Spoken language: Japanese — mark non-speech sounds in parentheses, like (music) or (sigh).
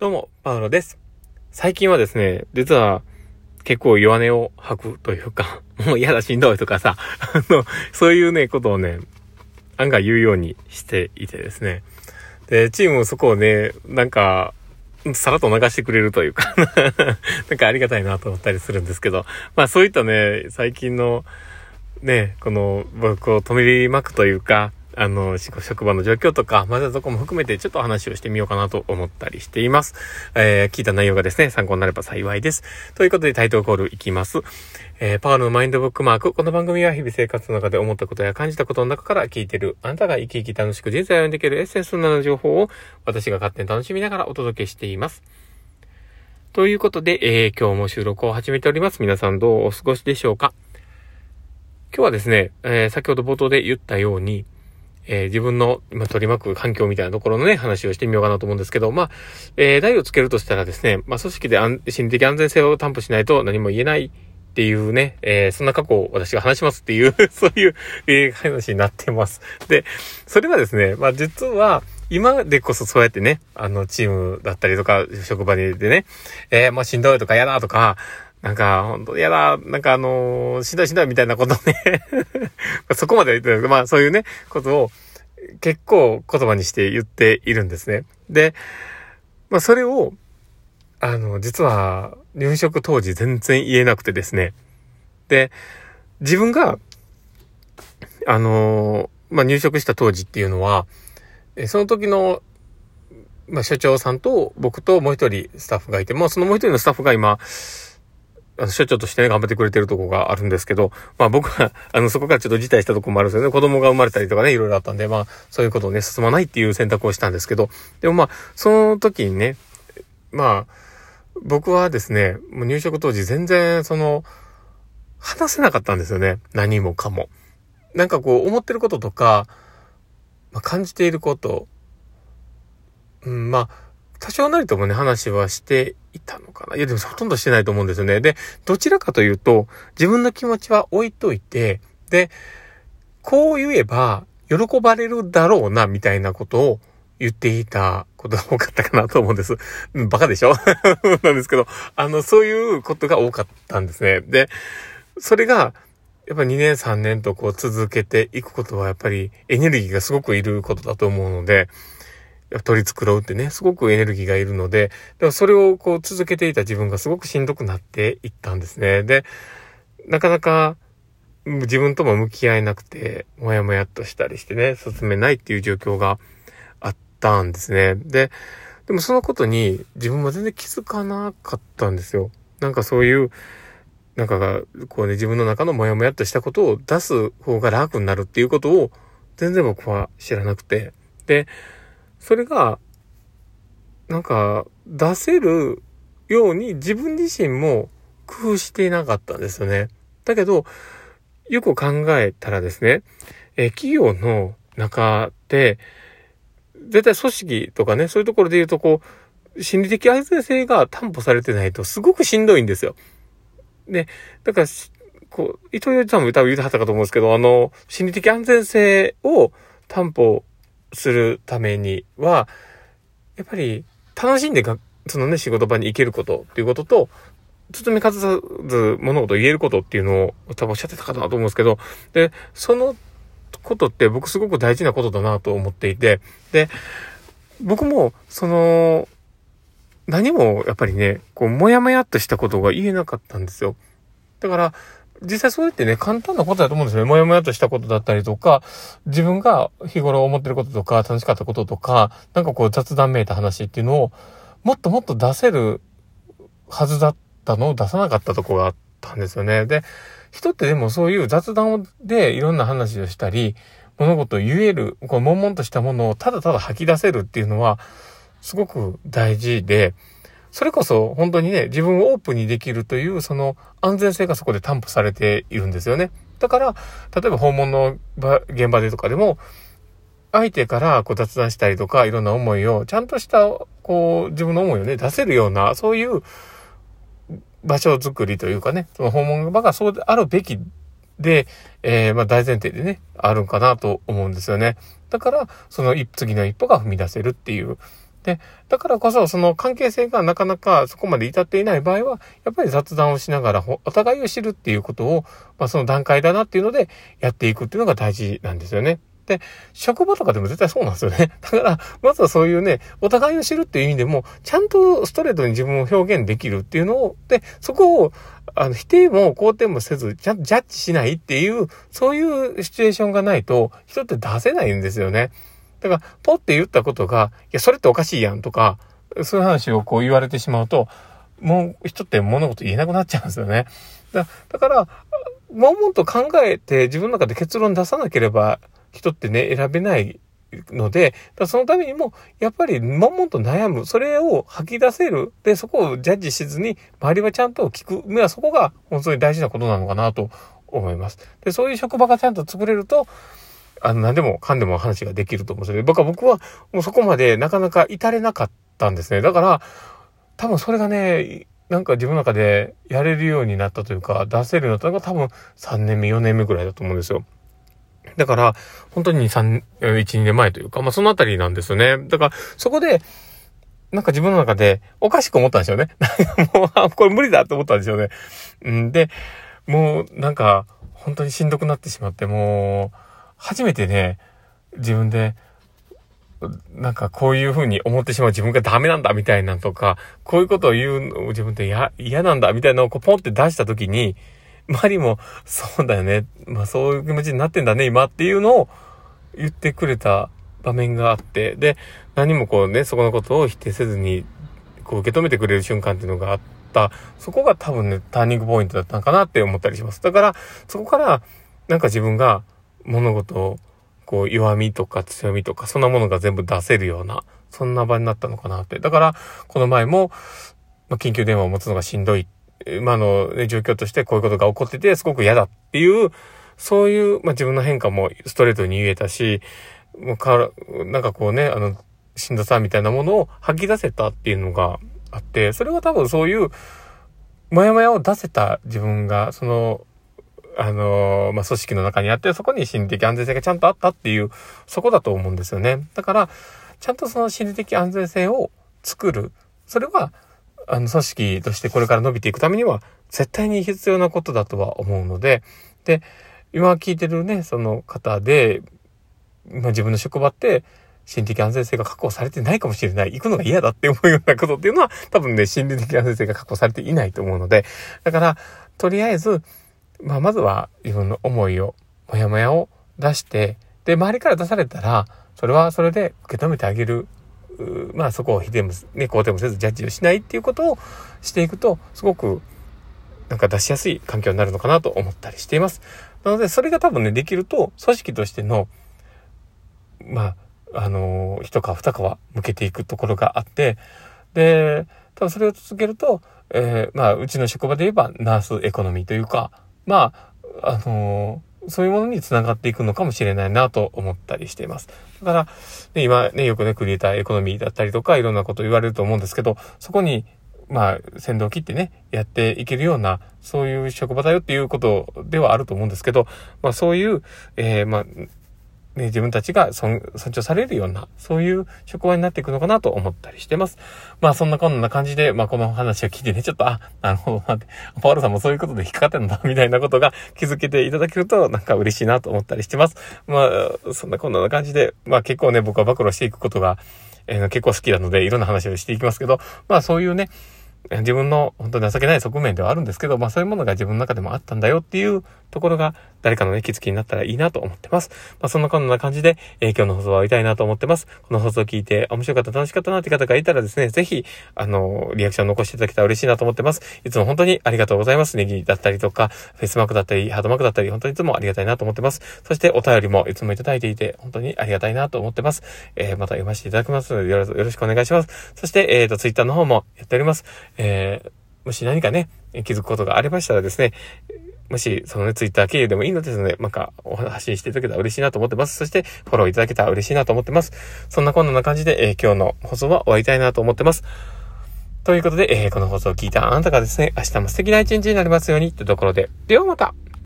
どうも、パウロです。最近はですね、実は結構弱音を吐くというか、(laughs) もう嫌だしんどいとかさ、(laughs) あの、そういうね、ことをね、案外言うようにしていてですね。で、チームもそこをね、なんか、さらっと流してくれるというか (laughs) なんかありがたいなと思ったりするんですけど、まあそういったね、最近の、ね、この僕を止めりまくというか、あの、職場の状況とか、まだそこも含めてちょっと話をしてみようかなと思ったりしています。えー、聞いた内容がですね、参考になれば幸いです。ということでタイトルコールいきます。えー、パワーのマインドブックマーク。この番組は日々生活の中で思ったことや感じたことの中から聞いてる、あなたが生き生き楽しく人生を歩んでいけるエッセンスなの情報を私が勝手に楽しみながらお届けしています。ということで、えー、今日も収録を始めております。皆さんどうお過ごしでしょうか今日はですね、えー、先ほど冒頭で言ったように、えー、自分の今取り巻く環境みたいなところのね、話をしてみようかなと思うんですけど、まあ、えー、台をつけるとしたらですね、まあ、組織で安心理的安全性を担保しないと何も言えないっていうね、えー、そんな過去を私が話しますっていう (laughs) そういう、えー、話になってます。で、それはですね、まあ、実は、今でこそそうやってね、あの、チームだったりとか、職場でね、えー、もうしんどいとか嫌だとか、なんか、本当嫌だ、なんかあのー、しんどいしんどいみたいなことね (laughs) そこまで言ってるまあそういうね、ことを結構言葉にして言っているんですね。で、まあそれを、あの、実は入職当時全然言えなくてですね。で、自分が、あのー、まあ入職した当時っていうのは、その時のまあ、社長さんと僕ともう一人スタッフがいて、まあ、そのもう一人のスタッフが今、所長としてね、頑張ってくれてるとこがあるんですけど、まあ僕は、(laughs) あの、そこからちょっと辞退したとこもあるんですよね。子供が生まれたりとかね、いろいろあったんで、まあ、そういうことをね、進まないっていう選択をしたんですけど、でもまあ、その時にね、まあ、僕はですね、もう入職当時全然、その、話せなかったんですよね。何もかも。なんかこう、思ってることとか、まあ、感じていること、うん、まあ、多少なりともね、話はしていたのかな？いや、でもほとんどしてないと思うんですよね。で、どちらかというと、自分の気持ちは置いといて、で、こう言えば、喜ばれるだろうな、みたいなことを言っていたことが多かったかなと思うんです。バカでしょ？(laughs) なんですけど、あの、そういうことが多かったんですね。で、それが、やっぱ2年3年とこう続けていくことはやっぱりエネルギーがすごくいることだと思うので、取り繕うってね、すごくエネルギーがいるので、でもそれをこう続けていた自分がすごくしんどくなっていったんですね。で、なかなか自分とも向き合えなくて、もやもやっとしたりしてね、進めないっていう状況があったんですね。で、でもそのことに自分も全然気づかなかったんですよ。なんかそういう、なんかが、こうね、自分の中のモヤモヤっとしたことを出す方が楽になるっていうことを全然僕は知らなくて。で、それが、なんか、出せるように自分自身も工夫していなかったんですよね。だけど、よく考えたらですね、え企業の中で、絶対組織とかね、そういうところで言うと、こう、心理的安全性が担保されてないとすごくしんどいんですよ。で、だから、こう、伊藤洋一さんも多分言うてはったかと思うんですけど、あの、心理的安全性を担保するためには、やっぱり楽しんでが、そのね、仕事場に行けることっていうことと、包み隠さず物事を言えることっていうのを多分おっしゃってたかなと思うんですけど、で、そのことって僕すごく大事なことだなと思っていて、で、僕も、その、何もやっぱりね、こう、もやもやっとしたことが言えなかったんですよ。だから、実際そうやってね、簡単なことだと思うんですよね。もやもやとしたことだったりとか、自分が日頃思ってることとか、楽しかったこととか、なんかこう雑談めいた話っていうのを、もっともっと出せるはずだったのを出さなかったとこがあったんですよね。で、人ってでもそういう雑談でいろんな話をしたり、物事を言える、こう、悶々としたものをただただ吐き出せるっていうのは、すごく大事で、それこそ本当にね、自分をオープンにできるというその安全性がそこで担保されているんですよね。だから、例えば訪問の現場でとかでも、相手からこう雑談したりとか、いろんな思いを、ちゃんとした、こう、自分の思いをね、出せるような、そういう場所づくりというかね、その訪問場がそうであるべきで、えー、まあ大前提でね、あるんかなと思うんですよね。だから、その次の一歩が踏み出せるっていうで、だからこそその関係性がなかなかそこまで至っていない場合は、やっぱり雑談をしながらお互いを知るっていうことを、まあその段階だなっていうのでやっていくっていうのが大事なんですよね。で、職場とかでも絶対そうなんですよね。(laughs) だから、まずはそういうね、お互いを知るっていう意味でも、ちゃんとストレートに自分を表現できるっていうのを、で、そこを、あの、否定も肯定もせず、ちゃんとジャッジしないっていう、そういうシチュエーションがないと、人って出せないんですよね。だから、ポって言ったことが、いや、それっておかしいやんとか、そういう話をこう言われてしまうと、もう人って物事言えなくなっちゃうんですよね。だだから、もんもんと考えて自分の中で結論出さなければ人ってね、選べないので、そのためにも、やっぱり、悶々と悩む。それを吐き出せる。で、そこをジャッジしずに、周りはちゃんと聞く。まあ、そこが本当に大事なことなのかなと思います。で、そういう職場がちゃんと作れると、あの、何でもかんでも話ができると思うんですよ。僕は僕は、もうそこまでなかなか至れなかったんですね。だから、多分それがね、なんか自分の中でやれるようになったというか、出せるようになったのが多分3年目、4年目ぐらいだと思うんですよ。だから、本当に2、3、1、2年前というか、まあそのあたりなんですよね。だから、そこで、なんか自分の中でおかしく思ったんですよね。(laughs) もう、これ無理だって思ったんですよね。んで、もうなんか、本当にしんどくなってしまって、もう、初めてね、自分で、なんかこういう風に思ってしまう自分がダメなんだみたいなとか、こういうことを言うのを自分で嫌、嫌なんだみたいなのをこうポンって出した時に、周りも、そうだよね。まあそういう気持ちになってんだね、今っていうのを言ってくれた場面があって、で、何もこうね、そこのことを否定せずに、こう受け止めてくれる瞬間っていうのがあった、そこが多分ね、ターニングポイントだったのかなって思ったりします。だから、そこから、なんか自分が物事を、こう、弱みとか強みとか、そんなものが全部出せるような、そんな場になったのかなって。だから、この前も、まあ、緊急電話を持つのがしんどい今の、状況としてこういうことが起こってて、すごく嫌だっていう、そういう、まあ、自分の変化もストレートに言えたし、もうか、なんかこうね、あの、しんどさみたいなものを吐き出せたっていうのがあって、それは多分そういう、もやもやを出せた自分が、その、あの、まあ、組織の中にあって、そこに心理的安全性がちゃんとあったっていう、そこだと思うんですよね。だから、ちゃんとその心理的安全性を作る。それは、あの、組織としてこれから伸びていくためには、絶対に必要なことだとは思うので、で、今聞いてるね、その方で、まあ、自分の職場って、心理的安全性が確保されてないかもしれない。行くのが嫌だって思うようなことっていうのは、多分ね、心理的安全性が確保されていないと思うので、だから、とりあえず、まあ、まずは自分の思いを、もやもやを出して、で、周りから出されたら、それはそれで受け止めてあげるまあそこを否定も、ね、肯定もせずジャッジをしないっていうことをしていくと、すごくなんか出しやすい環境になるのかなと思ったりしています。なので、それが多分ね、できると、組織としての、まあ、あのー、一皮二皮向けていくところがあって、で、多分それを続けると、えー、まあ、うちの職場で言えば、ナースエコノミーというか、まあ、あのーそういうものに繋がっていくのかもしれないなと思ったりしています。だから、ね、今ね、よくね、クリエイターエコノミーだったりとか、いろんなこと言われると思うんですけど、そこに、まあ、先導を切ってね、やっていけるような、そういう職場だよっていうことではあると思うんですけど、まあそういう、えー、まあ、ね、自分たちが尊重されるような、そういう職場になっていくのかなと思ったりしてます。まあそんなこんな感じで、まあこの話を聞いてね、ちょっと、あ、なるほど、待って、パワルさんもそういうことで引っかかってんだ、(laughs) みたいなことが気づけていただけると、なんか嬉しいなと思ったりしてます。まあ、そんなこんな感じで、まあ結構ね、僕は暴露していくことが、えー、結構好きなので、いろんな話をしていきますけど、まあそういうね、自分の本当情けない側面ではあるんですけど、まあそういうものが自分の中でもあったんだよっていうところが誰かのね、気づきになったらいいなと思ってます。まあそんなこんな感じで、えー、今日の放送は終わりたいなと思ってます。この放送を聞いて面白かった、楽しかったなって方がいたらですね、ぜひ、あの、リアクション残していただけたら嬉しいなと思ってます。いつも本当にありがとうございます。ネギだったりとか、フェイスマークだったり、ハードマークだったり、本当にいつもありがたいなと思ってます。そしてお便りもいつもいただいていて、本当にありがたいなと思ってます。えー、また読ませていただきますのでよろしくお願いします。そして、えっ、ー、と、ツイッターの方もやっております。えーもし何かね、気づくことがありましたらですね、もし、そのね、ツイッター経由でもいいのですので、なんか、お発信していただけたら嬉しいなと思ってます。そして、フォローいただけたら嬉しいなと思ってます。そんなこんな感じで、えー、今日の放送は終わりたいなと思ってます。ということで、えー、この放送を聞いたあなたがですね、明日も素敵な一日になりますようにというところで、ではまた